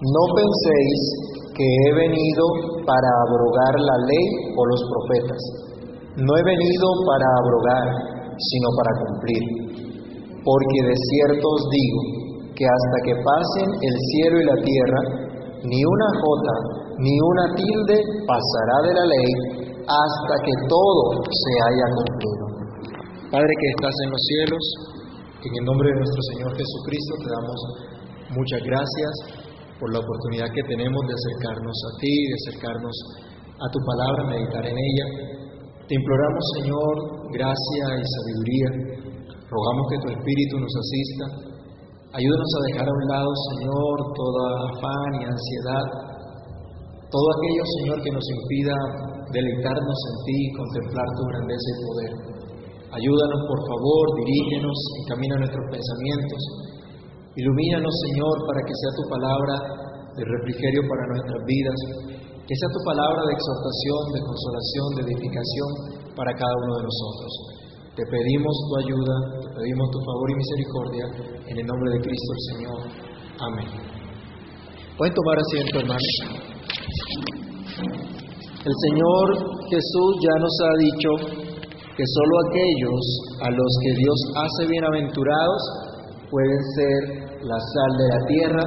no penséis que he venido para abrogar la ley o los profetas. No he venido para abrogar, sino para cumplir. Porque de cierto os digo que hasta que pasen el cielo y la tierra, ni una jota ni una tilde pasará de la ley hasta que todo se haya cumplido. Padre que estás en los cielos, en el nombre de nuestro Señor Jesucristo te damos muchas gracias por la oportunidad que tenemos de acercarnos a ti, de acercarnos a tu palabra, meditar en ella. Te imploramos, Señor, gracia y sabiduría. Rogamos que tu Espíritu nos asista. Ayúdanos a dejar a un lado, Señor, toda afán y ansiedad, todo aquello, Señor, que nos impida deleitarnos en ti y contemplar tu grandeza y poder. Ayúdanos, por favor, dirígenos, encamina nuestros pensamientos. Ilumínanos, Señor, para que sea tu palabra de refrigerio para nuestras vidas, que sea tu palabra de exhortación, de consolación, de edificación para cada uno de nosotros. Te pedimos tu ayuda, te pedimos tu favor y misericordia, en el nombre de Cristo el Señor. Amén. Pueden tomar asiento, hermanos. El Señor Jesús ya nos ha dicho que solo aquellos a los que Dios hace bienaventurados pueden ser la sal de la tierra,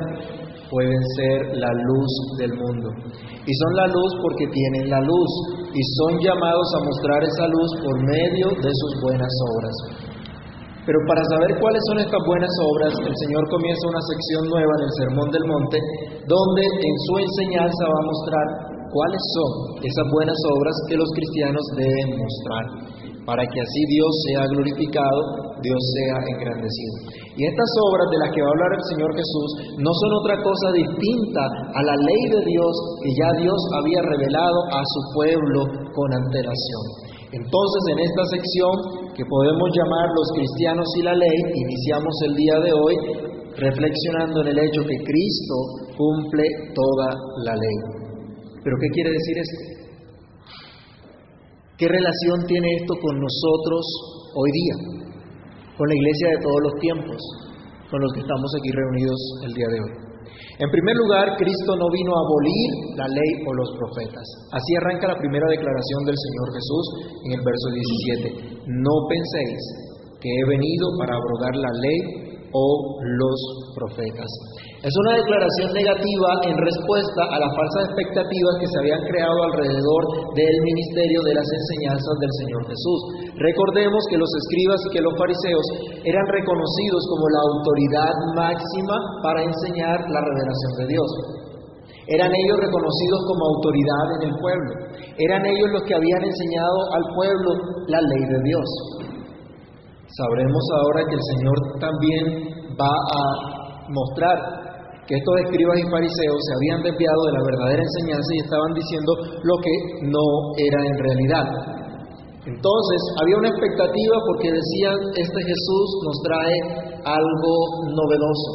pueden ser la luz del mundo. Y son la luz porque tienen la luz y son llamados a mostrar esa luz por medio de sus buenas obras. Pero para saber cuáles son estas buenas obras, el Señor comienza una sección nueva en el Sermón del Monte, donde en su enseñanza va a mostrar cuáles son esas buenas obras que los cristianos deben mostrar, para que así Dios sea glorificado, Dios sea engrandecido. Y estas obras de las que va a hablar el Señor Jesús no son otra cosa distinta a la ley de Dios que ya Dios había revelado a su pueblo con antelación. Entonces, en esta sección que podemos llamar los cristianos y la ley, iniciamos el día de hoy reflexionando en el hecho que Cristo cumple toda la ley. ¿Pero qué quiere decir esto? ¿Qué relación tiene esto con nosotros hoy día? Con la iglesia de todos los tiempos, con los que estamos aquí reunidos el día de hoy. En primer lugar, Cristo no vino a abolir la ley o los profetas. Así arranca la primera declaración del Señor Jesús en el verso 17. No penséis que he venido para abrogar la ley o los profetas. Es una declaración negativa en respuesta a las falsas expectativas que se habían creado alrededor del ministerio de las enseñanzas del Señor Jesús. Recordemos que los escribas y que los fariseos eran reconocidos como la autoridad máxima para enseñar la revelación de Dios. Eran ellos reconocidos como autoridad en el pueblo. Eran ellos los que habían enseñado al pueblo la ley de Dios. Sabremos ahora que el Señor también va a mostrar que estos escribas y fariseos se habían desviado de la verdadera enseñanza y estaban diciendo lo que no era en realidad. Entonces había una expectativa porque decían, este Jesús nos trae algo novedoso.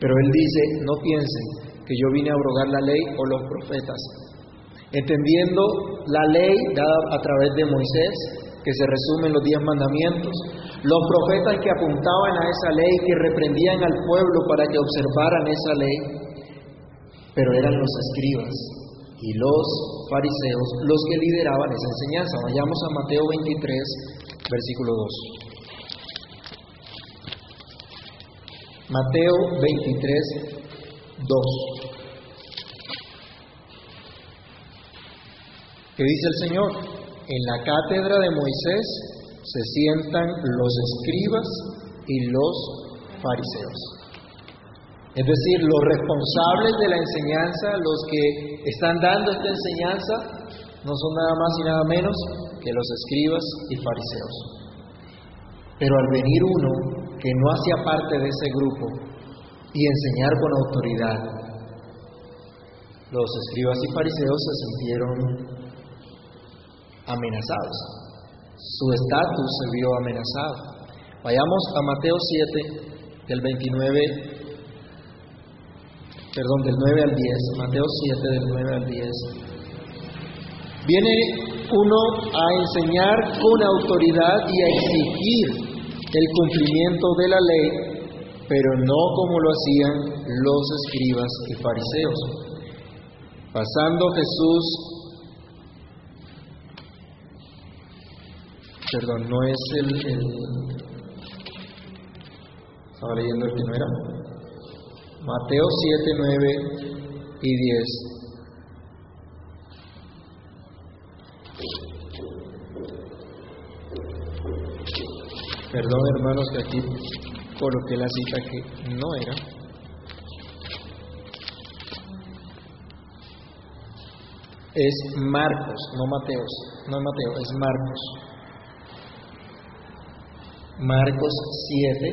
Pero él dice, no piensen que yo vine a abrogar la ley o los profetas. Entendiendo la ley dada a través de Moisés, que se resume en los diez mandamientos, los profetas que apuntaban a esa ley, que reprendían al pueblo para que observaran esa ley, pero eran los escribas y los fariseos los que lideraban esa enseñanza. Vayamos a Mateo 23, versículo 2. Mateo 23, 2. ¿Qué dice el Señor? En la cátedra de Moisés se sientan los escribas y los fariseos. Es decir, los responsables de la enseñanza, los que están dando esta enseñanza, no son nada más y nada menos que los escribas y fariseos. Pero al venir uno que no hacía parte de ese grupo y enseñar con autoridad, los escribas y fariseos se sintieron amenazados. Su estatus se vio amenazado. Vayamos a Mateo 7, del 29, perdón, del 9 al 10. Mateo 7, del 9 al 10. Viene uno a enseñar con autoridad y a exigir el cumplimiento de la ley, pero no como lo hacían los escribas y fariseos. Pasando Jesús, perdón, no es el, el estaba leyendo el que no era, Mateo 7, 9 y 10. Perdón hermanos que aquí coloqué la cita que no era. Es Marcos, no Mateos, no Mateo, es Marcos. Marcos 7,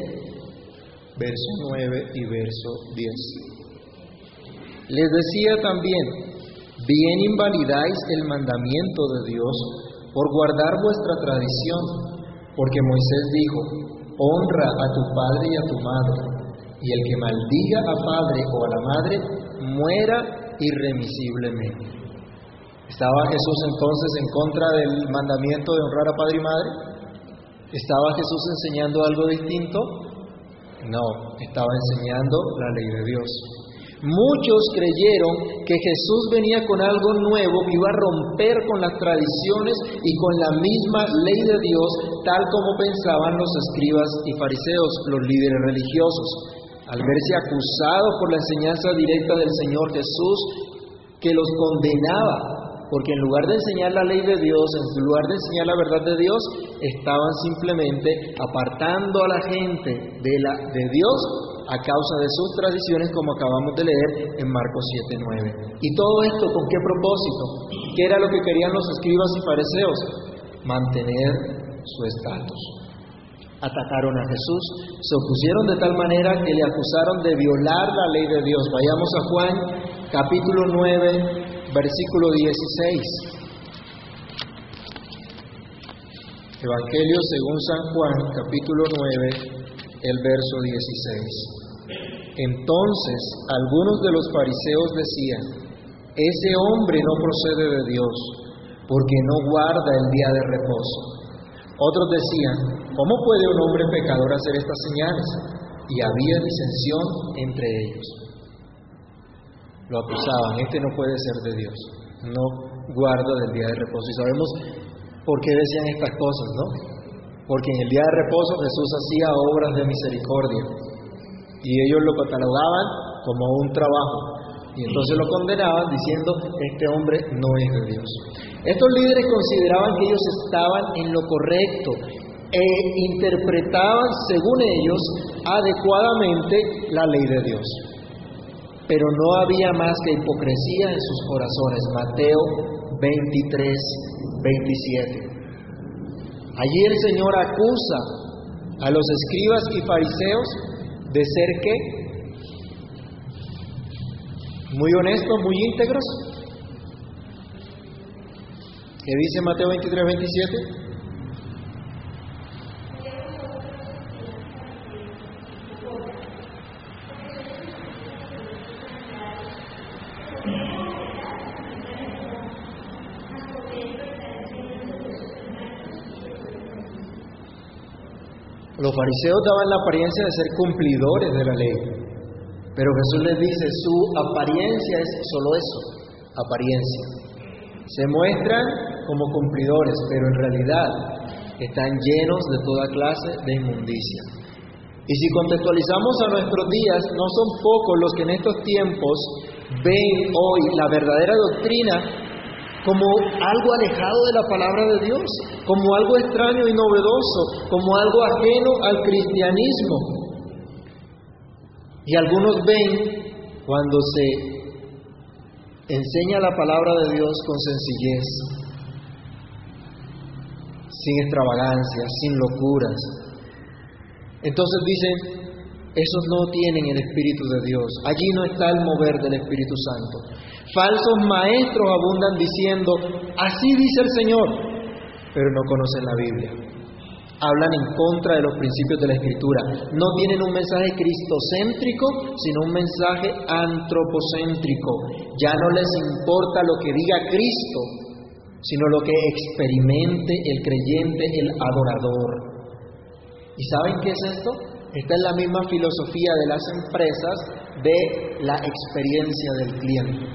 verso 9 y verso 10. Les decía también, bien invalidáis el mandamiento de Dios por guardar vuestra tradición porque Moisés dijo, honra a tu padre y a tu madre, y el que maldiga a padre o a la madre, muera irremisiblemente. ¿Estaba Jesús entonces en contra del mandamiento de honrar a padre y madre? ¿Estaba Jesús enseñando algo distinto? No, estaba enseñando la ley de Dios. Muchos creyeron que Jesús venía con algo nuevo iba a romper con las tradiciones y con la misma ley de Dios, tal como pensaban los escribas y fariseos, los líderes religiosos. Al verse acusados por la enseñanza directa del Señor Jesús, que los condenaba, porque en lugar de enseñar la ley de Dios, en lugar de enseñar la verdad de Dios, estaban simplemente apartando a la gente de, Dios a causa de sus tradiciones, como acabamos de leer en Marcos 7:9. ¿Y todo esto con qué propósito? ¿Qué era lo que querían los escribas y fariseos? Mantener su estatus. Atacaron a Jesús, se opusieron de tal manera que le acusaron de violar la ley de Dios. Vayamos a Juan capítulo 9, versículo 16. Evangelio según San Juan, capítulo 9, el verso 16. Entonces algunos de los fariseos decían, ese hombre no procede de Dios, porque no guarda el día de reposo. Otros decían, ¿cómo puede un hombre pecador hacer estas señales? Y había disensión entre ellos. Lo acusaban, este no puede ser de Dios, no guarda del día de reposo. Y sabemos por qué decían estas cosas, ¿no? porque en el día de reposo Jesús hacía obras de misericordia y ellos lo catalogaban como un trabajo y entonces lo condenaban diciendo, este hombre no es de Dios. Estos líderes consideraban que ellos estaban en lo correcto e interpretaban, según ellos, adecuadamente la ley de Dios. Pero no había más que hipocresía en sus corazones. Mateo 23, 27. Allí el Señor acusa a los escribas y fariseos de ser qué? Muy honestos, muy íntegros. ¿Qué dice Mateo 23, 27? Los fariseos daban la apariencia de ser cumplidores de la ley, pero Jesús les dice, su apariencia es solo eso, apariencia. Se muestran como cumplidores, pero en realidad están llenos de toda clase de inmundicia. Y si contextualizamos a nuestros días, no son pocos los que en estos tiempos ven hoy la verdadera doctrina como algo alejado de la palabra de Dios, como algo extraño y novedoso, como algo ajeno al cristianismo. Y algunos ven cuando se enseña la palabra de Dios con sencillez, sin extravagancia, sin locuras. Entonces dicen, esos no tienen el Espíritu de Dios, allí no está el mover del Espíritu Santo. Falsos maestros abundan diciendo, así dice el Señor, pero no conocen la Biblia. Hablan en contra de los principios de la Escritura. No tienen un mensaje cristocéntrico, sino un mensaje antropocéntrico. Ya no les importa lo que diga Cristo, sino lo que experimente el creyente, el adorador. ¿Y saben qué es esto? Esta es la misma filosofía de las empresas de la experiencia del cliente.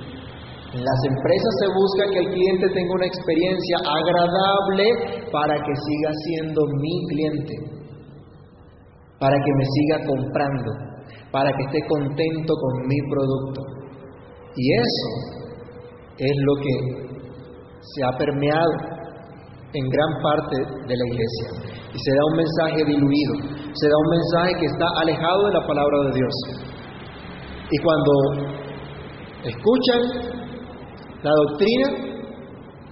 En las empresas se busca que el cliente tenga una experiencia agradable para que siga siendo mi cliente, para que me siga comprando, para que esté contento con mi producto. Y eso es lo que se ha permeado en gran parte de la iglesia. Y se da un mensaje diluido, se da un mensaje que está alejado de la palabra de Dios. Y cuando escuchan la doctrina,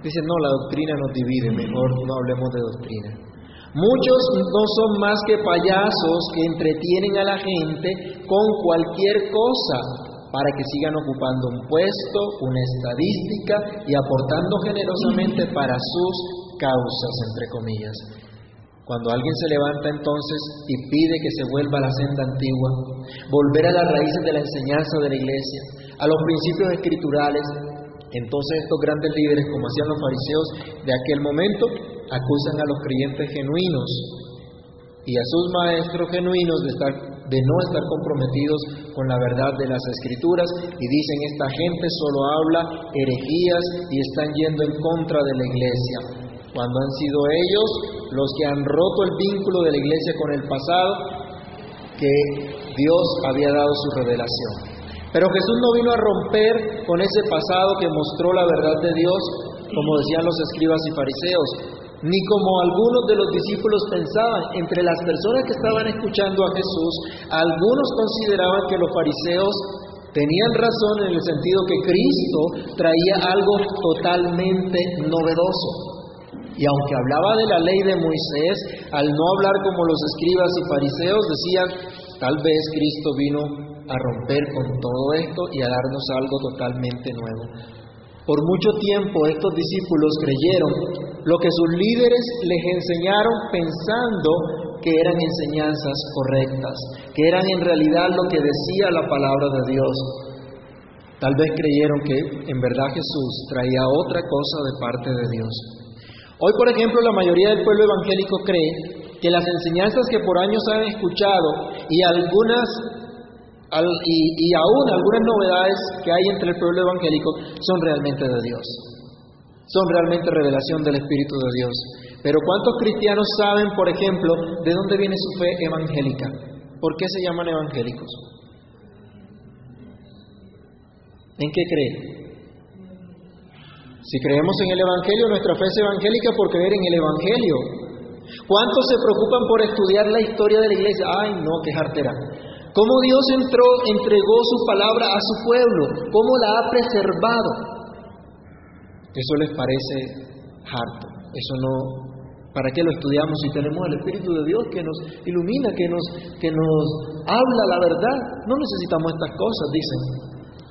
dicen, no, la doctrina nos divide, mejor no hablemos de doctrina. Muchos no son más que payasos que entretienen a la gente con cualquier cosa para que sigan ocupando un puesto, una estadística y aportando generosamente para sus causas, entre comillas. Cuando alguien se levanta entonces y pide que se vuelva a la senda antigua, volver a las raíces de la enseñanza de la iglesia, a los principios escriturales, entonces estos grandes líderes, como hacían los fariseos de aquel momento, acusan a los creyentes genuinos y a sus maestros genuinos de, estar, de no estar comprometidos con la verdad de las escrituras y dicen esta gente solo habla herejías y están yendo en contra de la iglesia, cuando han sido ellos los que han roto el vínculo de la iglesia con el pasado que Dios había dado su revelación. Pero Jesús no vino a romper con ese pasado que mostró la verdad de Dios, como decían los escribas y fariseos, ni como algunos de los discípulos pensaban. Entre las personas que estaban escuchando a Jesús, algunos consideraban que los fariseos tenían razón en el sentido que Cristo traía algo totalmente novedoso. Y aunque hablaba de la ley de Moisés, al no hablar como los escribas y fariseos, decían, tal vez Cristo vino a romper con todo esto y a darnos algo totalmente nuevo. Por mucho tiempo estos discípulos creyeron lo que sus líderes les enseñaron pensando que eran enseñanzas correctas, que eran en realidad lo que decía la palabra de Dios. Tal vez creyeron que en verdad Jesús traía otra cosa de parte de Dios. Hoy, por ejemplo, la mayoría del pueblo evangélico cree que las enseñanzas que por años han escuchado y algunas y, aún algunas novedades que hay entre el pueblo evangélico son realmente de Dios. Son realmente revelación del Espíritu de Dios. Pero ¿cuántos cristianos saben, por ejemplo, de dónde viene su fe evangélica? ¿Por qué se llaman evangélicos? ¿En qué creen? Si creemos en el Evangelio, nuestra fe es evangélica por creer en el Evangelio. ¿Cuántos se preocupan por estudiar la historia de la iglesia? Ay, no, qué jartera. ¿Cómo Dios entró, entregó su palabra a su pueblo? ¿Cómo la ha preservado? Eso les parece harto. Eso no. ¿Para qué lo estudiamos si tenemos el Espíritu de Dios que nos ilumina, que nos, que nos habla la verdad? No necesitamos estas cosas, dicen.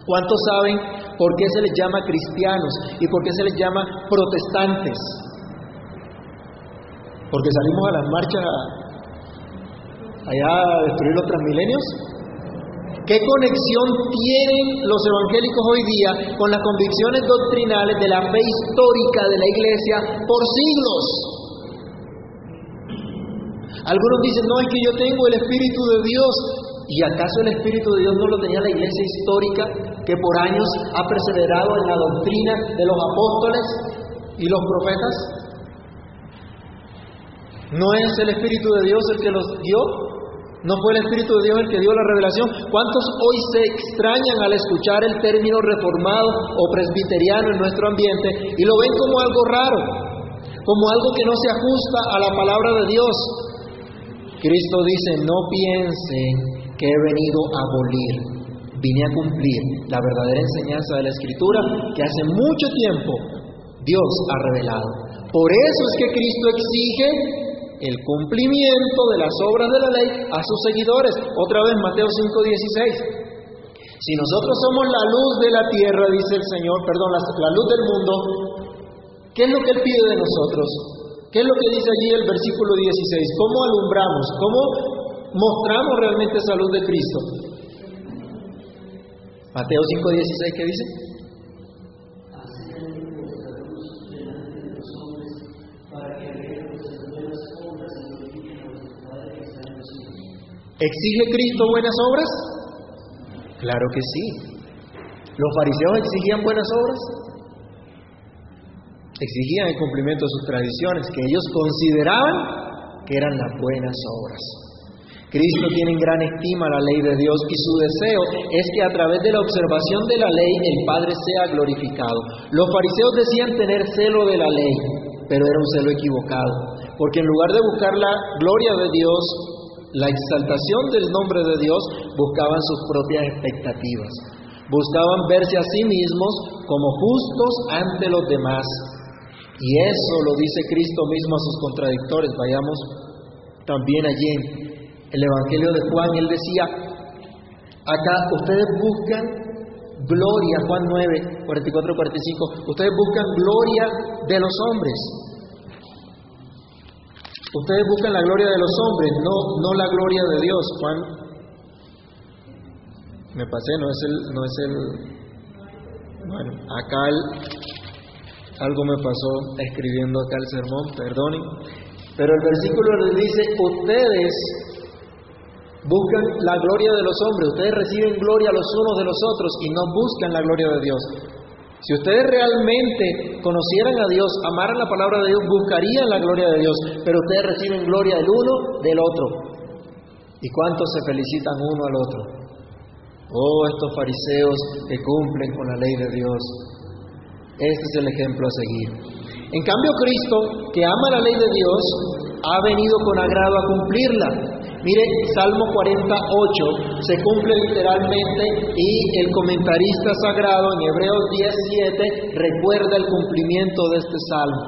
¿Cuántos saben por qué se les llama cristianos y por qué se les llama protestantes? Porque salimos a las marchas allá a destruir los transmilenios. ¿Qué conexión tienen los evangélicos hoy día con las convicciones doctrinales de la fe histórica de la iglesia por siglos? Algunos dicen, no, es que yo tengo el Espíritu de Dios. ¿Y acaso el Espíritu de Dios no lo tenía la iglesia histórica que por años ha perseverado en la doctrina de los apóstoles y los profetas? ¿No es el Espíritu de Dios el que los dio? ¿No fue el Espíritu de Dios el que dio la revelación? ¿Cuántos hoy se extrañan al escuchar el término reformado o presbiteriano en nuestro ambiente y lo ven como algo raro, como algo que no se ajusta a la palabra de Dios? Cristo dice, no piensen que he venido a abolir, vine a cumplir la verdadera enseñanza de la Escritura que hace mucho tiempo Dios ha revelado. Por eso es que Cristo exige el cumplimiento de las obras de la ley a sus seguidores. Otra vez Mateo 5:16. Si nosotros somos la luz de la tierra, dice el Señor, perdón, la, la, luz del mundo, ¿qué es lo que Él pide de nosotros? ¿Qué es lo que dice allí el versículo 16? ¿Cómo alumbramos? ¿Cómo mostramos realmente esa luz de Cristo. Mateo 5:16, ¿qué dice? ¿Exige Cristo buenas obras? Claro que sí. ¿Los fariseos exigían buenas obras? Exigían el cumplimiento de sus tradiciones, que ellos consideraban que eran las buenas obras. Cristo tiene en gran estima la ley de Dios y su deseo es que a través de la observación de la ley el Padre sea glorificado. Los fariseos decían tener celo de la ley, pero era un celo equivocado, porque en lugar de buscar la gloria de Dios, la exaltación del nombre de Dios, buscaban sus propias expectativas. Buscaban verse a sí mismos como justos ante los demás. Y eso lo dice Cristo mismo a sus contradictores. Vayamos también allí el Evangelio de Juan. Él decía, acá ustedes buscan gloria, Juan 9, 44, 45, ustedes buscan gloria de los hombres. Ustedes buscan la gloria de los hombres, no, no la gloria de Dios. Juan, me pasé, no es el, no es el, bueno, acá algo me pasó escribiendo acá el sermón, perdonen, pero el versículo le dice, ustedes buscan la gloria de los hombres, ustedes reciben gloria los unos de los otros y no buscan la gloria de Dios. Si ustedes realmente conocieran a Dios, amaran la palabra de Dios, buscarían la gloria de Dios, pero ustedes reciben gloria del uno del otro. ¿Y cuántos se felicitan uno al otro? Oh, estos fariseos que cumplen con la ley de Dios. Este es el ejemplo a seguir. En cambio, Cristo, que ama la ley de Dios, ha venido con agrado a cumplirla. Mire, Salmo 48 se cumple literalmente y el comentarista sagrado en Hebreos 17 recuerda el cumplimiento de este salmo.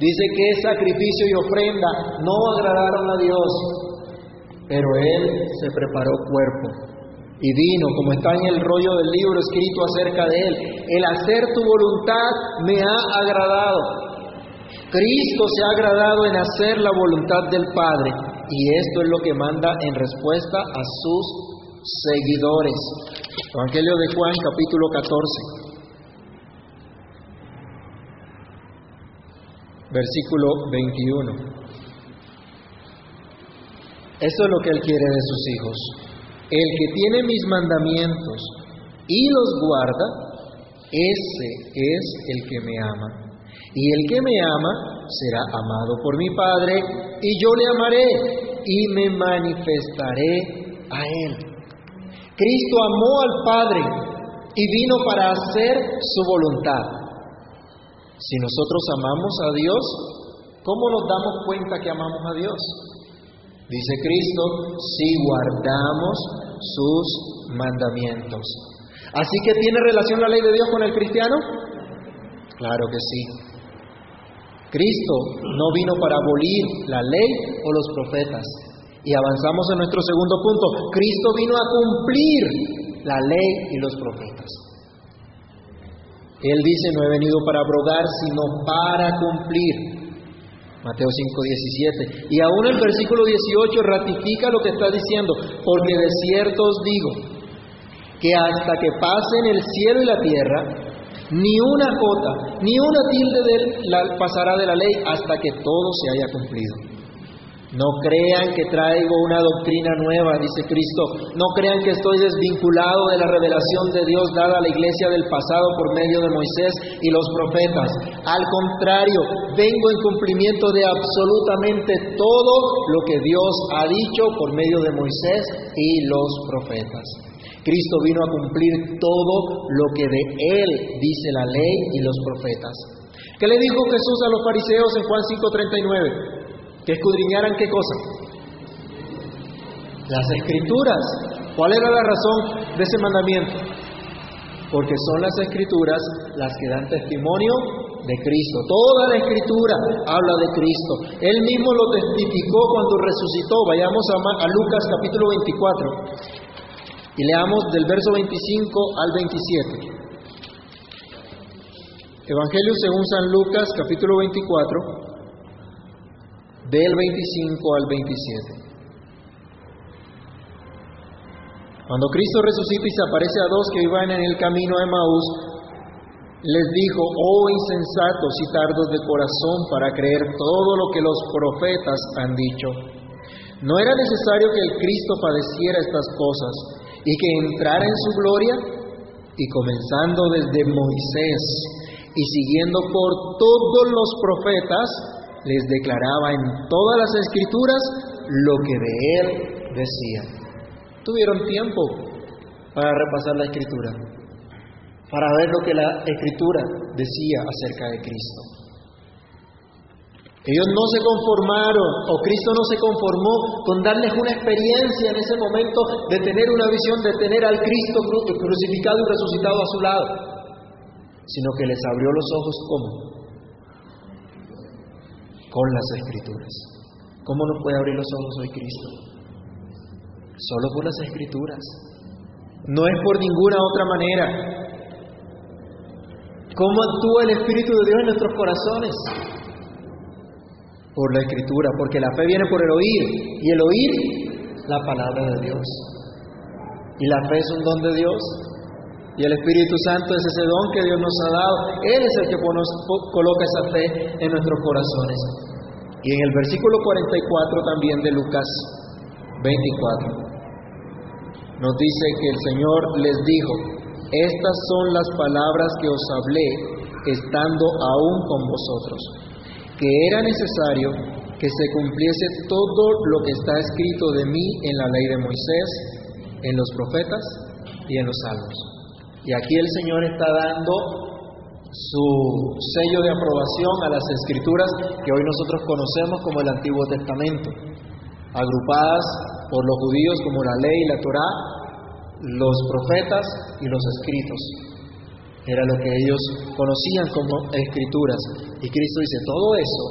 Dice que sacrificio y ofrenda no agradaron a Dios, pero Él se preparó cuerpo y vino, como está en el rollo del libro escrito acerca de Él. El hacer tu voluntad me ha agradado. Cristo se ha agradado en hacer la voluntad del Padre y esto es lo que manda en respuesta a sus seguidores. Evangelio de Juan capítulo 14. Versículo 21. Esto es lo que Él quiere de sus hijos. El que tiene mis mandamientos y los guarda, ese es el que me ama. Y el que me ama será amado por mi Padre, y yo le amaré y me manifestaré a él. Cristo amó al Padre y vino para hacer su voluntad. Si nosotros amamos a Dios, ¿cómo nos damos cuenta que amamos a Dios? Dice Cristo, si guardamos sus mandamientos. Así que tiene relación la ley de Dios con el cristiano? Claro que sí. Cristo no vino para abolir la ley o los profetas. Y avanzamos en nuestro segundo punto. Cristo vino a cumplir la ley y los profetas. Él dice, no he venido para abrogar, sino para cumplir. Mateo 5:17. Y aún el versículo 18 ratifica lo que está diciendo, porque de cierto os digo, que hasta que pasen el cielo y la tierra, ni una jota, ni una tilde de la, pasará de la ley hasta que todo se haya cumplido. No crean que traigo una doctrina nueva, dice Cristo. No crean que estoy desvinculado de la revelación de Dios dada a la iglesia del pasado por medio de Moisés y los profetas. Al contrario, vengo en cumplimiento de absolutamente todo lo que Dios ha dicho por medio de Moisés y los profetas. Cristo vino a cumplir todo lo que de Él dice la ley y los profetas. ¿Qué le dijo Jesús a los fariseos en Juan 5:39? Que escudriñaran qué cosa? Las escrituras. ¿Cuál era la razón de ese mandamiento? Porque son las escrituras las que dan testimonio de Cristo. Toda la escritura habla de Cristo. Él mismo lo testificó cuando resucitó. Vayamos a, a Lucas capítulo 24. Y leamos del verso 25 al 27. Evangelio según San Lucas, capítulo 24, del 25 al 27. Cuando Cristo resucita y se aparece a dos que iban en el camino de Maús, les dijo, oh insensatos y tardos de corazón para creer todo lo que los profetas han dicho. no era necesario que el Cristo padeciera estas cosas y que entrara en su gloria, y comenzando desde Moisés y siguiendo por todos los profetas, les declaraba en todas las escrituras lo que de él decía. Tuvieron tiempo para repasar la escritura, para ver lo que la escritura decía acerca de Cristo. Ellos no se conformaron, o Cristo no se conformó con darles una experiencia en ese momento de tener una visión, de tener al Cristo crucificado y resucitado a su lado, sino que les abrió los ojos ¿cómo? Con las escrituras. ¿Cómo nos puede abrir los ojos hoy Cristo? Solo por las escrituras. No es por ninguna otra manera. ¿Cómo actúa el Espíritu de Dios en nuestros corazones? Por la escritura, porque la fe viene por el oír y el oír la palabra de Dios. Y la fe es un don de Dios y el Espíritu Santo es ese don que Dios nos ha dado. Él es el que coloca esa fe en nuestros corazones. Y en el versículo 44 también de Lucas 24 nos dice que el Señor les dijo, estas son las palabras que os hablé estando aún con vosotros, que era necesario que se cumpliese todo lo que está escrito de mí en la ley de Moisés, en los profetas y en los salmos. Y aquí el Señor está dando su sello de aprobación a las escrituras que hoy nosotros conocemos como el Antiguo Testamento, agrupadas por los judíos como la ley y la Torá, los profetas y los escritos. Era lo que ellos conocían como escrituras. Y Cristo dice, todo eso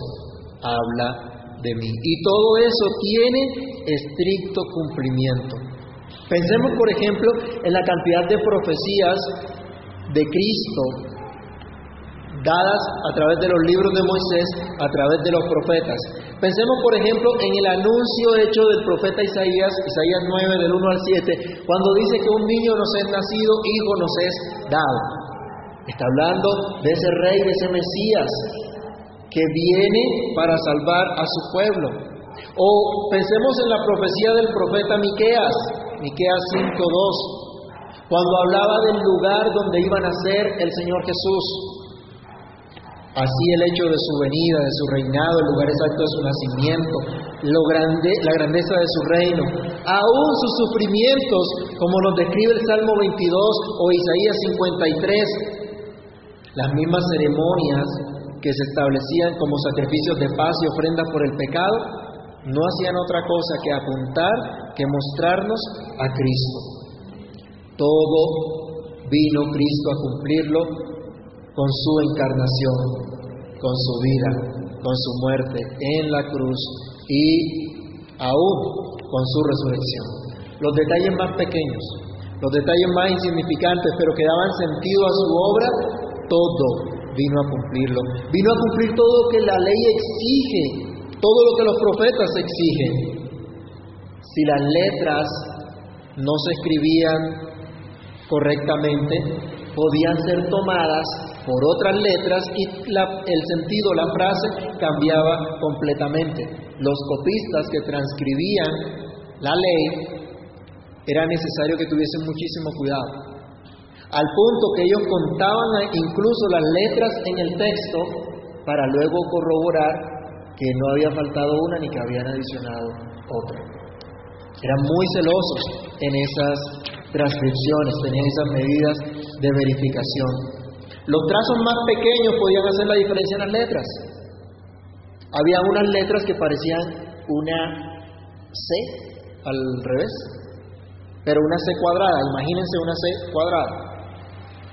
habla de mí. Y todo eso tiene estricto cumplimiento. Pensemos, por ejemplo, en la cantidad de profecías de Cristo dadas a través de los libros de Moisés, a través de los profetas. Pensemos, por ejemplo, en el anuncio hecho del profeta Isaías, Isaías 9, del 1 al 7, cuando dice que un niño nos es nacido, hijo nos es dado. Está hablando de ese rey, de ese Mesías, que viene para salvar a su pueblo. O pensemos en la profecía del profeta Miqueas, Miqueas 5:2, cuando hablaba del lugar donde iba a nacer el Señor Jesús. Así el hecho de su venida, de su reinado, el lugar exacto de su nacimiento, lo grande, la grandeza de su reino, aún sus sufrimientos, como nos describe el Salmo 22 o Isaías 53, las mismas ceremonias que se establecían como sacrificios de paz y ofrendas por el pecado, no hacían otra cosa que apuntar, que mostrarnos a Cristo. Todo vino Cristo a cumplirlo con su encarnación, con su vida, con su muerte en la cruz y aún con su resurrección. Los detalles más pequeños, los detalles más insignificantes, pero que daban sentido a su obra, todo vino a cumplirlo. Vino a cumplir todo lo que la ley exige, todo lo que los profetas exigen. Si las letras no se escribían correctamente, podían ser tomadas por otras letras y el sentido, la frase cambiaba completamente. Los copistas que transcribían la ley era necesario que tuviesen muchísimo cuidado, al punto que ellos contaban incluso las letras en el texto para luego corroborar que no había faltado una ni que habían adicionado otra. Eran muy celosos en esas transcripciones, tenían esas medidas de verificación. Los trazos más pequeños podían hacer la diferencia en las letras. Había unas letras que parecían una C al revés, pero una C cuadrada, imagínense una C cuadrada.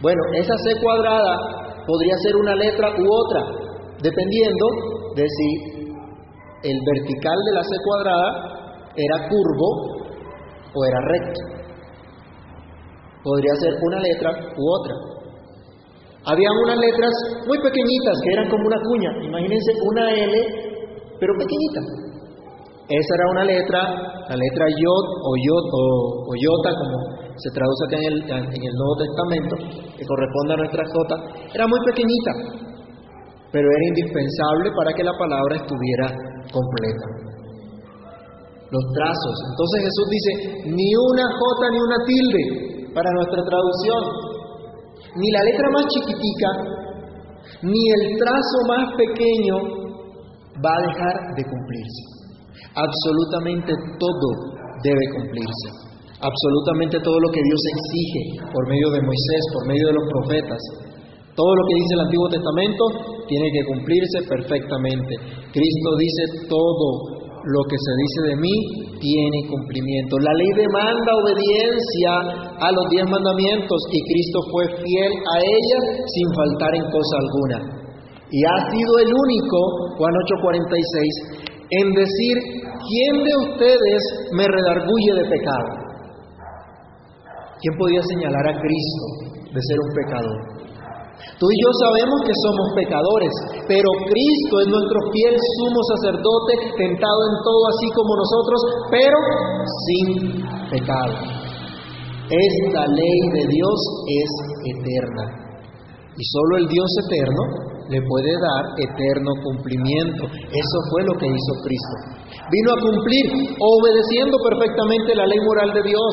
Bueno, esa C cuadrada podría ser una letra u otra, dependiendo de si el vertical de la C cuadrada era curvo o era recto. Podría ser una letra u otra. Habían unas letras muy pequeñitas que eran como una cuña. Imagínense una L, pero pequeñita. Esa era una letra, la letra Yod o Yod o, Yota, como se traduce acá en el, en el Nuevo Testamento, que corresponde a nuestra J, era muy pequeñita, pero era indispensable para que la palabra estuviera completa. los trazos. Entonces Jesús dice, ni una J ni una tilde para nuestra traducción, ni la letra más chiquitica, ni el trazo más pequeño va a dejar de cumplirse. Absolutamente todo debe cumplirse. Absolutamente todo lo que Dios exige por medio de Moisés, por medio de los profetas. Todo lo que dice el Antiguo Testamento tiene que cumplirse perfectamente. Cristo dice todo lo que se dice de mí tiene cumplimiento. La ley demanda obediencia a los diez mandamientos y Cristo fue fiel a ella sin faltar en cosa alguna. Y ha sido el único, Juan 8:46, en decir, ¿quién de ustedes me redarguye de pecado? ¿Quién podía señalar a Cristo de ser un pecador? Tú y yo sabemos que somos pecadores, pero Cristo es nuestro fiel sumo sacerdote, tentado en todo así como nosotros, pero sin pecado. Esta ley de Dios es eterna. Y solo el Dios eterno le puede dar eterno cumplimiento. Eso fue lo que hizo Cristo. Vino a cumplir, obedeciendo perfectamente la ley moral de Dios,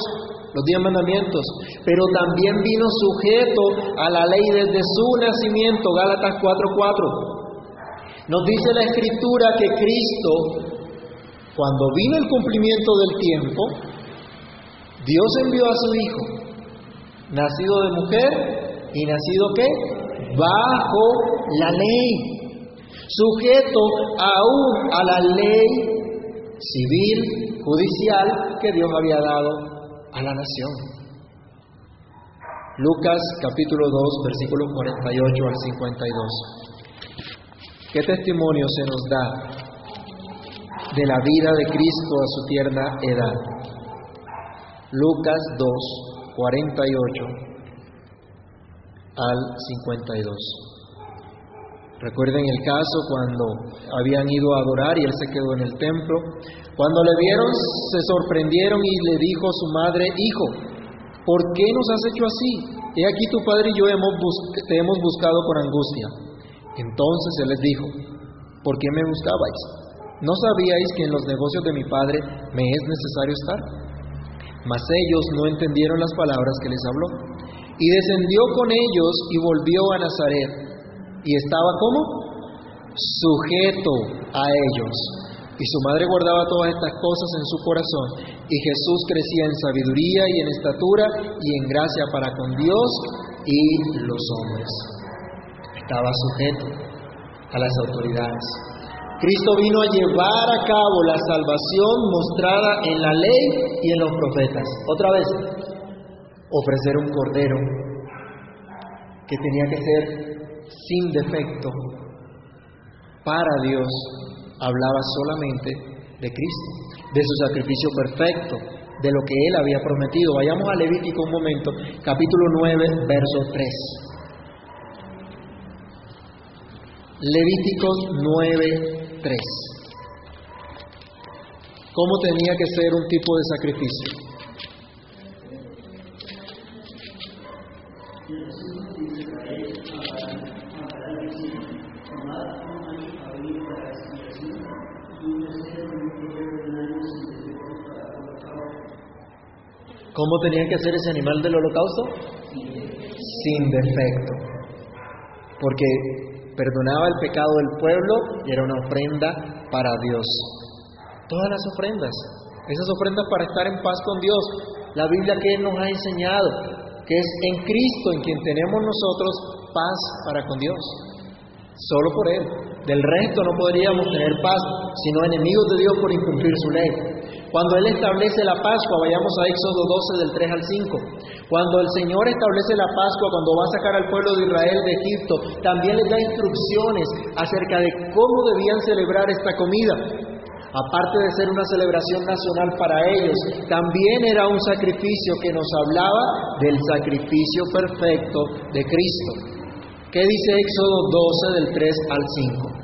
los diez mandamientos, pero también vino sujeto a la ley desde su nacimiento, Gálatas 4:4. Nos dice la escritura que Cristo, cuando vino el cumplimiento del tiempo, Dios envió a su Hijo, nacido de mujer y nacido qué? Bajo la ley, sujeto aún a la ley civil, judicial que Dios había dado a la nación. Lucas capítulo 2, versículos 48 al 52. ¿Qué testimonio se nos da de la vida de Cristo a su tierna edad? Lucas 2, 48 al 52. Recuerden el caso cuando habían ido a adorar y él se quedó en el templo. Cuando le vieron, se sorprendieron y le dijo su madre, Hijo, ¿por qué nos has hecho así? He aquí tu padre y yo hemos te hemos buscado con angustia. Entonces él les dijo, ¿por qué me buscabais? ¿No sabíais que en los negocios de mi padre me es necesario estar? Mas ellos no entendieron las palabras que les habló. Y descendió con ellos y volvió a Nazaret. Y estaba como sujeto a ellos y su madre guardaba todas estas cosas en su corazón, y Jesús crecía en sabiduría y en estatura y en gracia para con Dios y los hombres. Estaba sujeto a las autoridades. Cristo vino a llevar a cabo la salvación mostrada en la ley y en los profetas. Otra vez, ofrecer un cordero que tenía que ser sin defecto para Dios hablaba solamente de Cristo, de su sacrificio perfecto, de lo que Él había prometido. Vayamos a Levítico un momento, capítulo 9, verso 3. Levíticos 9, 3. ¿Cómo tenía que ser un tipo de sacrificio? ¿Cómo tenía que ser ese animal del holocausto? Sin defecto. Porque perdonaba el pecado del pueblo y era una ofrenda para Dios. Todas las ofrendas, esas ofrendas para estar en paz con Dios. La Biblia que nos ha enseñado, que es en Cristo en quien tenemos nosotros paz para con Dios. Solo por Él. Del resto no podríamos tener paz, sino enemigos de Dios por incumplir su ley. Cuando Él establece la Pascua, vayamos a Éxodo 12 del 3 al 5. Cuando el Señor establece la Pascua, cuando va a sacar al pueblo de Israel de Egipto, también les da instrucciones acerca de cómo debían celebrar esta comida. Aparte de ser una celebración nacional para ellos, también era un sacrificio que nos hablaba del sacrificio perfecto de Cristo. ¿Qué dice Éxodo 12 del 3 al 5?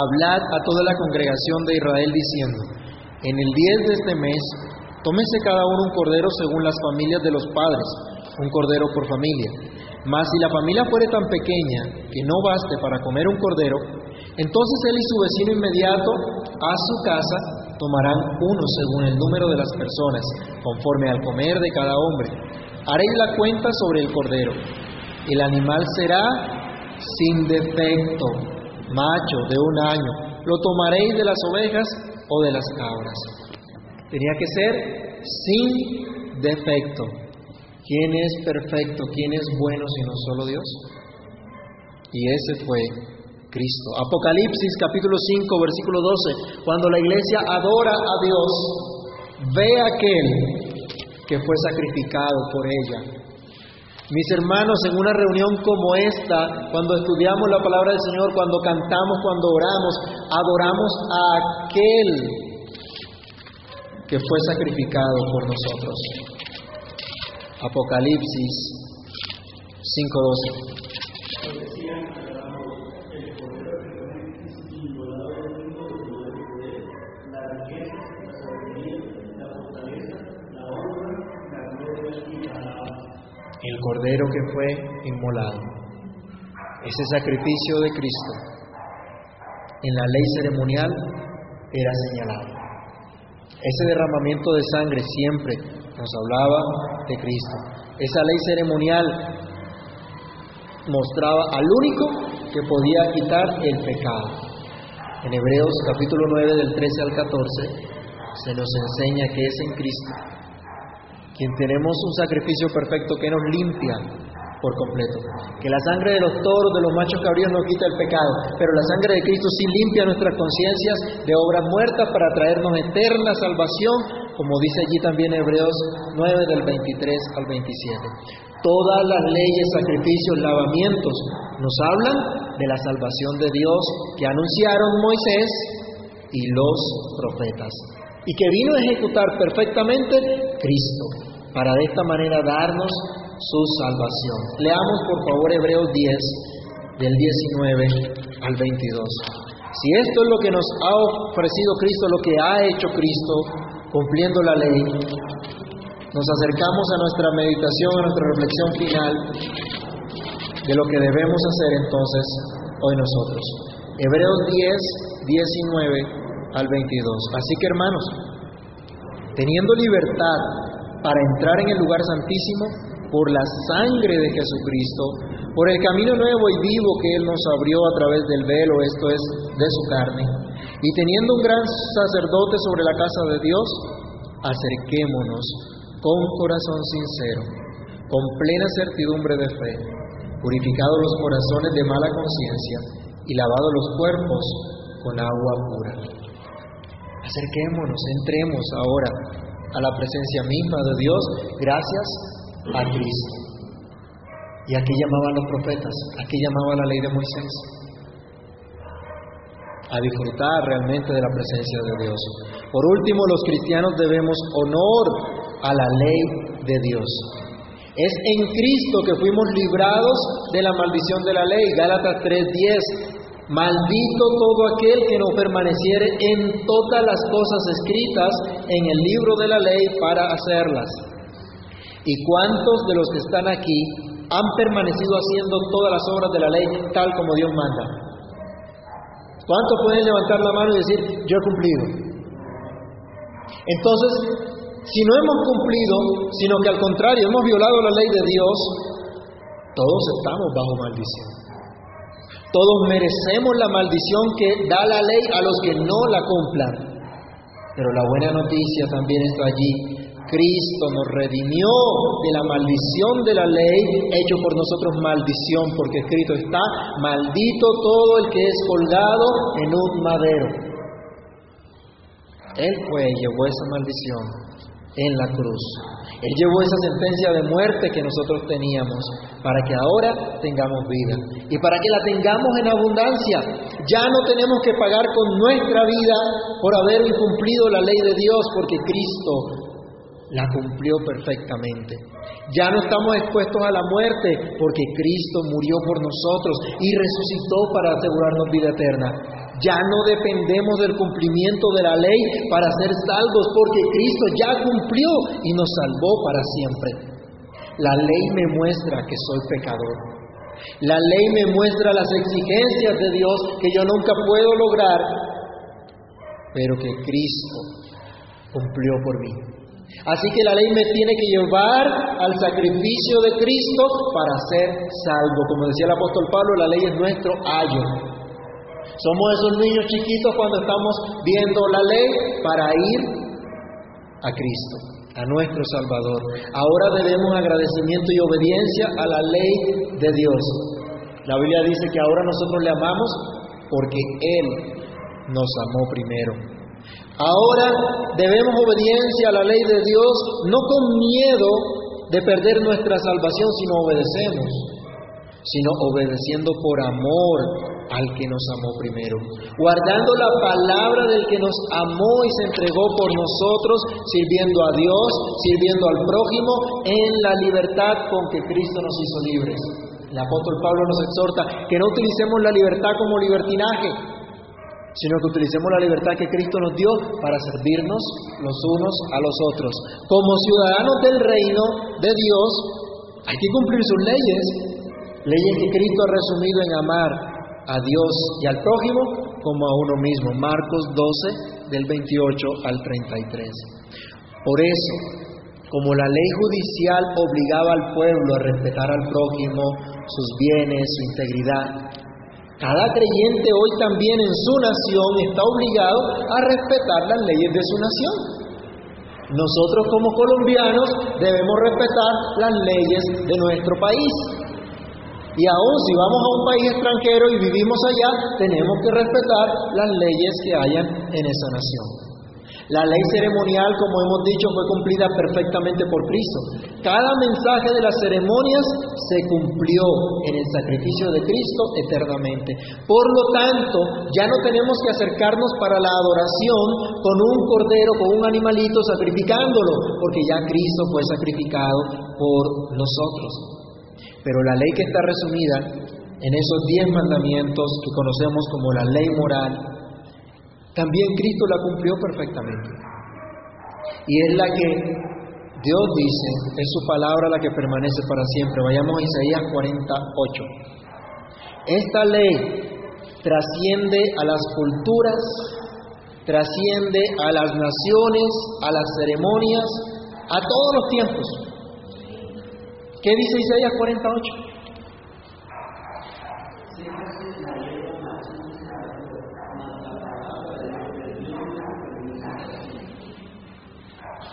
Hablad a toda la congregación de Israel diciendo, En el 10 de este mes, tómese cada uno un cordero según las familias de los padres, un cordero por familia. Mas si la familia fuere tan pequeña que no baste para comer un cordero, entonces él y su vecino inmediato a su casa tomarán uno según el número de las personas, conforme al comer de cada hombre. Haréis la cuenta sobre el cordero. El animal será sin defecto, macho de un año. Lo tomaréis de las ovejas o de las cabras. Tenía que ser sin defecto. ¿Quién es perfecto? ¿Quién es bueno sino solo Dios? Y ese fue Cristo. Apocalipsis capítulo 5 versículo 12. Cuando la iglesia adora a Dios, ve a aquel que fue sacrificado por ella. Mis hermanos, en una reunión como esta, cuando estudiamos la palabra del Señor, cuando cantamos, cuando oramos, adoramos a aquel que fue sacrificado por nosotros. Apocalipsis 5:12. Cordero que fue inmolado. Ese sacrificio de Cristo en la ley ceremonial era señalado. Ese derramamiento de sangre siempre nos hablaba de Cristo. Esa ley ceremonial mostraba al único que podía quitar el pecado. En Hebreos capítulo 9 del 13 al 14 se nos enseña que es en Cristo quien tenemos un sacrificio perfecto que nos limpia por completo. Que la sangre de los toros, de los machos cabríos no quita el pecado, pero la sangre de Cristo sí limpia nuestras conciencias de obras muertas para traernos eterna salvación, como dice allí también Hebreos 9 del 23 al 27. Todas las leyes, sacrificios, lavamientos nos hablan de la salvación de Dios que anunciaron Moisés y los profetas y que vino a ejecutar perfectamente Cristo para de esta manera darnos su salvación. Leamos por favor Hebreos 10, del 19 al 22. Si esto es lo que nos ha ofrecido Cristo, lo que ha hecho Cristo, cumpliendo la ley, nos acercamos a nuestra meditación, a nuestra reflexión final de lo que debemos hacer entonces hoy nosotros. Hebreos 10, 19 al 22. Así que hermanos, teniendo libertad para entrar en el lugar santísimo por la sangre de Jesucristo, por el camino nuevo y vivo que Él nos abrió a través del velo, esto es, de su carne. Y teniendo un gran sacerdote sobre la casa de Dios, acerquémonos con corazón sincero, con plena certidumbre de fe, purificados los corazones de mala conciencia y lavados los cuerpos con agua pura. Acerquémonos, entremos ahora a la presencia misma de Dios gracias a Cristo. ¿Y a qué llamaban los profetas? ¿A qué llamaba la ley de Moisés? A disfrutar realmente de la presencia de Dios. Por último, los cristianos debemos honor a la ley de Dios. Es en Cristo que fuimos librados de la maldición de la ley. Gálatas 3:10 Maldito todo aquel que no permaneciere en todas las cosas escritas en el libro de la ley para hacerlas. ¿Y cuántos de los que están aquí han permanecido haciendo todas las obras de la ley tal como Dios manda? ¿Cuántos pueden levantar la mano y decir, yo he cumplido? Entonces, si no hemos cumplido, sino que al contrario hemos violado la ley de Dios, todos estamos bajo maldición. Todos merecemos la maldición que da la ley a los que no la cumplan. Pero la buena noticia también está allí. Cristo nos redimió de la maldición de la ley, hecho por nosotros maldición, porque escrito está, maldito todo el que es colgado en un madero. Él fue y llevó esa maldición en la cruz. Él llevó esa sentencia de muerte que nosotros teníamos para que ahora tengamos vida y para que la tengamos en abundancia. Ya no tenemos que pagar con nuestra vida por haber incumplido la ley de Dios porque Cristo la cumplió perfectamente. Ya no estamos expuestos a la muerte porque Cristo murió por nosotros y resucitó para asegurarnos vida eterna. Ya no dependemos del cumplimiento de la ley para ser salvos, porque Cristo ya cumplió y nos salvó para siempre. La ley me muestra que soy pecador. La ley me muestra las exigencias de Dios que yo nunca puedo lograr, pero que Cristo cumplió por mí. Así que la ley me tiene que llevar al sacrificio de Cristo para ser salvo. Como decía el apóstol Pablo, la ley es nuestro ayo. Somos esos niños chiquitos cuando estamos viendo la ley para ir a Cristo, a nuestro Salvador. Ahora debemos agradecimiento y obediencia a la ley de Dios. La Biblia dice que ahora nosotros le amamos porque Él nos amó primero. Ahora debemos obediencia a la ley de Dios, no con miedo de perder nuestra salvación si no obedecemos, sino obedeciendo por amor al que nos amó primero, guardando la palabra del que nos amó y se entregó por nosotros, sirviendo a Dios, sirviendo al prójimo en la libertad con que Cristo nos hizo libres. El apóstol Pablo nos exhorta que no utilicemos la libertad como libertinaje, sino que utilicemos la libertad que Cristo nos dio para servirnos los unos a los otros. Como ciudadanos del reino de Dios, hay que cumplir sus leyes, leyes que Cristo ha resumido en amar a Dios y al prójimo como a uno mismo. Marcos 12, del 28 al 33. Por eso, como la ley judicial obligaba al pueblo a respetar al prójimo, sus bienes, su integridad, cada creyente hoy también en su nación está obligado a respetar las leyes de su nación. Nosotros como colombianos debemos respetar las leyes de nuestro país. Y aún si vamos a un país extranjero y vivimos allá, tenemos que respetar las leyes que hayan en esa nación. La ley ceremonial, como hemos dicho, fue cumplida perfectamente por Cristo. Cada mensaje de las ceremonias se cumplió en el sacrificio de Cristo eternamente. Por lo tanto, ya no tenemos que acercarnos para la adoración con un cordero, con un animalito, sacrificándolo, porque ya Cristo fue sacrificado por nosotros. Pero la ley que está resumida en esos diez mandamientos que conocemos como la ley moral, también Cristo la cumplió perfectamente. Y es la que Dios dice, es su palabra la que permanece para siempre. Vayamos a Isaías 48. Esta ley trasciende a las culturas, trasciende a las naciones, a las ceremonias, a todos los tiempos. ¿Qué dice Isaías 48?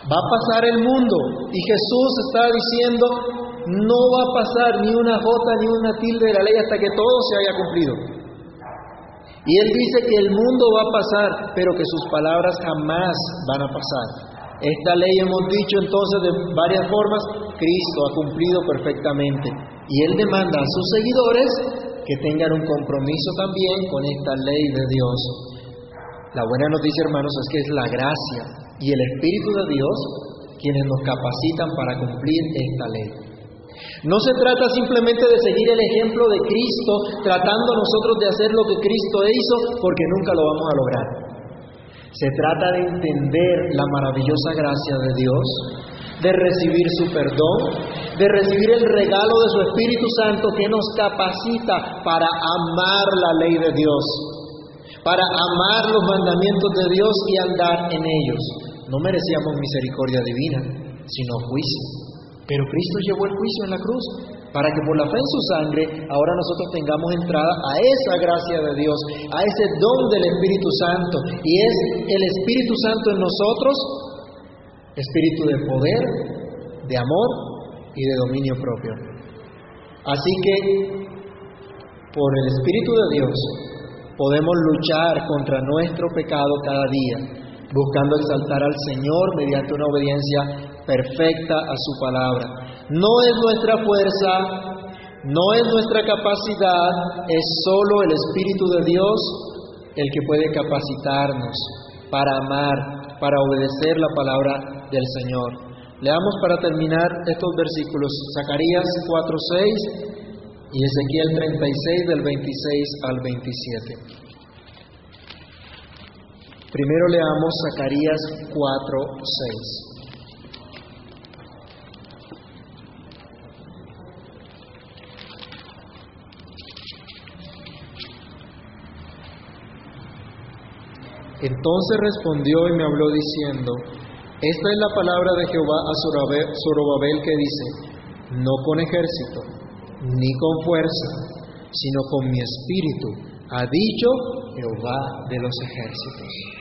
Va a pasar el mundo y Jesús está diciendo, no va a pasar ni una jota ni una tilde de la ley hasta que todo se haya cumplido. Y Él dice que el mundo va a pasar, pero que sus palabras jamás van a pasar. Esta ley hemos dicho entonces de varias formas, Cristo ha cumplido perfectamente. Y Él demanda a sus seguidores que tengan un compromiso también con esta ley de Dios. La buena noticia, hermanos, es que es la gracia y el Espíritu de Dios quienes nos capacitan para cumplir esta ley. No se trata simplemente de seguir el ejemplo de Cristo, tratando nosotros de hacer lo que Cristo hizo, porque nunca lo vamos a lograr. Se trata de entender la maravillosa gracia de Dios, de recibir su perdón, de recibir el regalo de su Espíritu Santo que nos capacita para amar la ley de Dios, para amar los mandamientos de Dios y andar en ellos. No merecíamos misericordia divina, sino juicio. Pero Cristo llevó el juicio en la cruz para que por la fe en su sangre ahora nosotros tengamos entrada a esa gracia de Dios, a ese don del Espíritu Santo. Y es el Espíritu Santo en nosotros, espíritu de poder, de amor y de dominio propio. Así que por el Espíritu de Dios podemos luchar contra nuestro pecado cada día buscando exaltar al Señor mediante una obediencia perfecta a su palabra. No es nuestra fuerza, no es nuestra capacidad, es solo el Espíritu de Dios el que puede capacitarnos para amar, para obedecer la palabra del Señor. Leamos para terminar estos versículos, Zacarías 4:6 y Ezequiel 36 del 26 al 27. Primero leamos Zacarías 4, 6. Entonces respondió y me habló diciendo, esta es la palabra de Jehová a Zorobabel que dice, no con ejército, ni con fuerza, sino con mi espíritu, ha dicho Jehová de los ejércitos.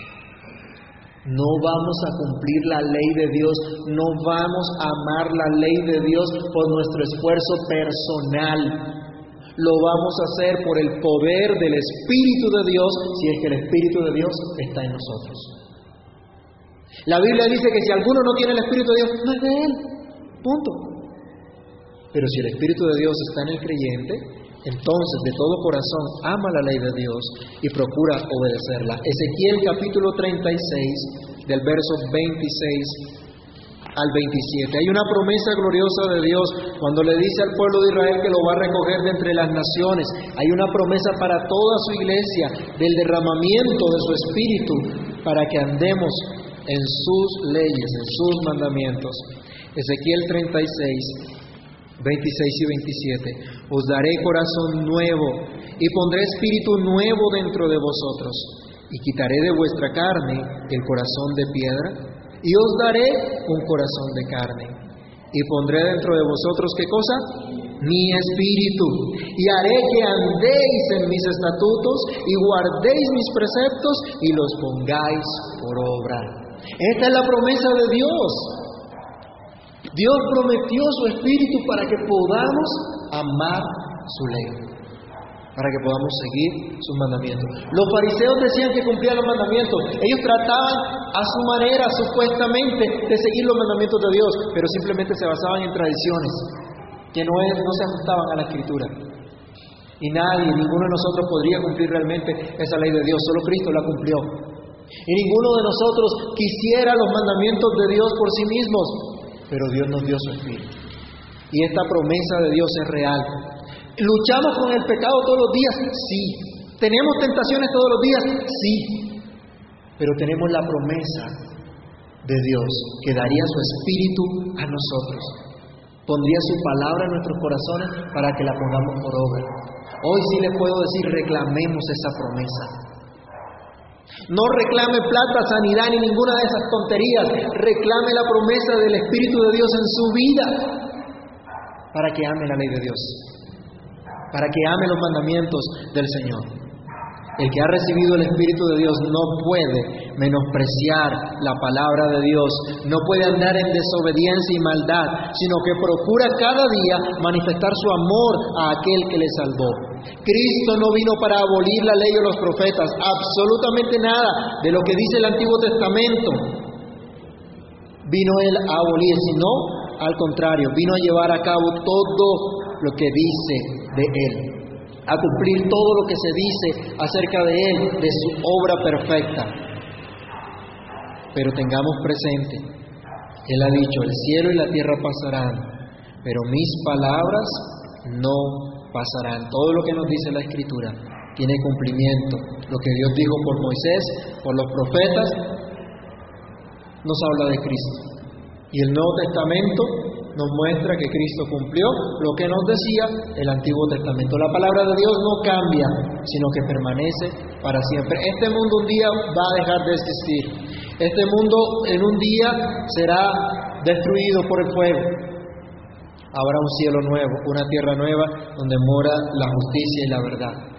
No vamos a cumplir la ley de Dios, no vamos a amar la ley de Dios por nuestro esfuerzo personal, lo vamos a hacer por el poder del Espíritu de Dios, si es que el Espíritu de Dios está en nosotros. La Biblia dice que si alguno no tiene el Espíritu de Dios, no es de él. Punto. Pero si el Espíritu de Dios está en el creyente, entonces de todo corazón ama la ley de Dios y procura obedecerla. Ezequiel capítulo 36, del verso 26 al 27. Hay una promesa gloriosa de Dios cuando le dice al pueblo de Israel que lo va a recoger de entre las naciones. Hay una promesa para toda su iglesia del derramamiento de su espíritu para que andemos en sus leyes, en sus mandamientos. Ezequiel 36, 26 y 27. Os daré corazón nuevo y pondré espíritu nuevo dentro de vosotros y quitaré de vuestra carne el corazón de piedra y os daré un corazón de carne. Y pondré dentro de vosotros qué cosa? Mi espíritu. Y haré que andéis en mis estatutos y guardéis mis preceptos y los pongáis por obra. Esta es la promesa de Dios. Dios prometió su espíritu para que podamos amar su ley para que podamos seguir sus mandamientos. Los fariseos decían que cumplían los mandamientos. Ellos trataban a su manera, supuestamente, de seguir los mandamientos de Dios, pero simplemente se basaban en tradiciones que no, se ajustaban a la escritura. Y nadie, ninguno de nosotros podría cumplir realmente esa ley de Dios, solo Cristo la cumplió. Y ninguno de nosotros quisiera los mandamientos de Dios por sí mismos, pero Dios nos dio su espíritu. Y esta promesa de Dios es real. ¿Luchamos con el pecado todos los días? Sí. ¿Tenemos tentaciones todos los días? Sí. Pero tenemos la promesa de Dios que daría su espíritu a nosotros. Pondría su palabra en nuestros corazones para que la pongamos por obra. Hoy sí le puedo decir, reclamemos esa promesa. No reclame plata, sanidad ni ninguna de esas tonterías. Reclame la promesa del Espíritu de Dios en su vida para que ame la ley de Dios para que ame los mandamientos del Señor. El que ha recibido el Espíritu de Dios no puede menospreciar la palabra de Dios, no puede andar en desobediencia y maldad, sino que procura cada día manifestar su amor a aquel que le salvó. Cristo no vino para abolir la ley o los profetas, absolutamente nada de lo que dice el Antiguo Testamento vino él a abolir, sino al contrario, vino a llevar a cabo todo lo que dice de Él, a cumplir todo lo que se dice acerca de Él, de su obra perfecta. Pero tengamos presente, Él ha dicho, el cielo y la tierra pasarán, pero mis palabras no pasarán. Todo lo que nos dice la Escritura tiene cumplimiento. Lo que Dios dijo por Moisés, por los profetas, nos habla de Cristo. Y el Nuevo Testamento nos muestra que Cristo cumplió lo que nos decía el Antiguo Testamento. La palabra de Dios no cambia, sino que permanece para siempre. Este mundo un día va a dejar de existir. Este mundo en un día será destruido por el fuego. Habrá un cielo nuevo, una tierra nueva donde mora la justicia y la verdad.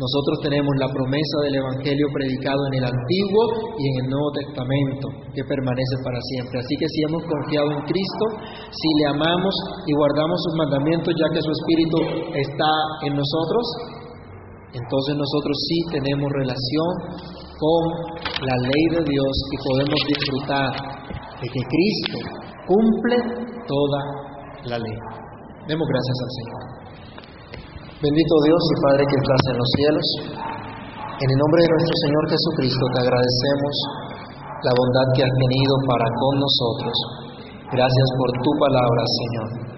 Nosotros tenemos la promesa del Evangelio predicado en el Antiguo y en el Nuevo Testamento, que permanece para siempre. Así que si hemos confiado en Cristo, si le amamos y guardamos sus mandamientos, ya que su Espíritu está en nosotros, entonces nosotros sí tenemos relación con la ley de Dios y podemos disfrutar de que Cristo cumple toda la ley. Demos gracias al Señor. Bendito Dios y Padre que estás en los cielos, en el nombre de nuestro Señor Jesucristo te agradecemos la bondad que has tenido para con nosotros. Gracias por tu palabra, Señor.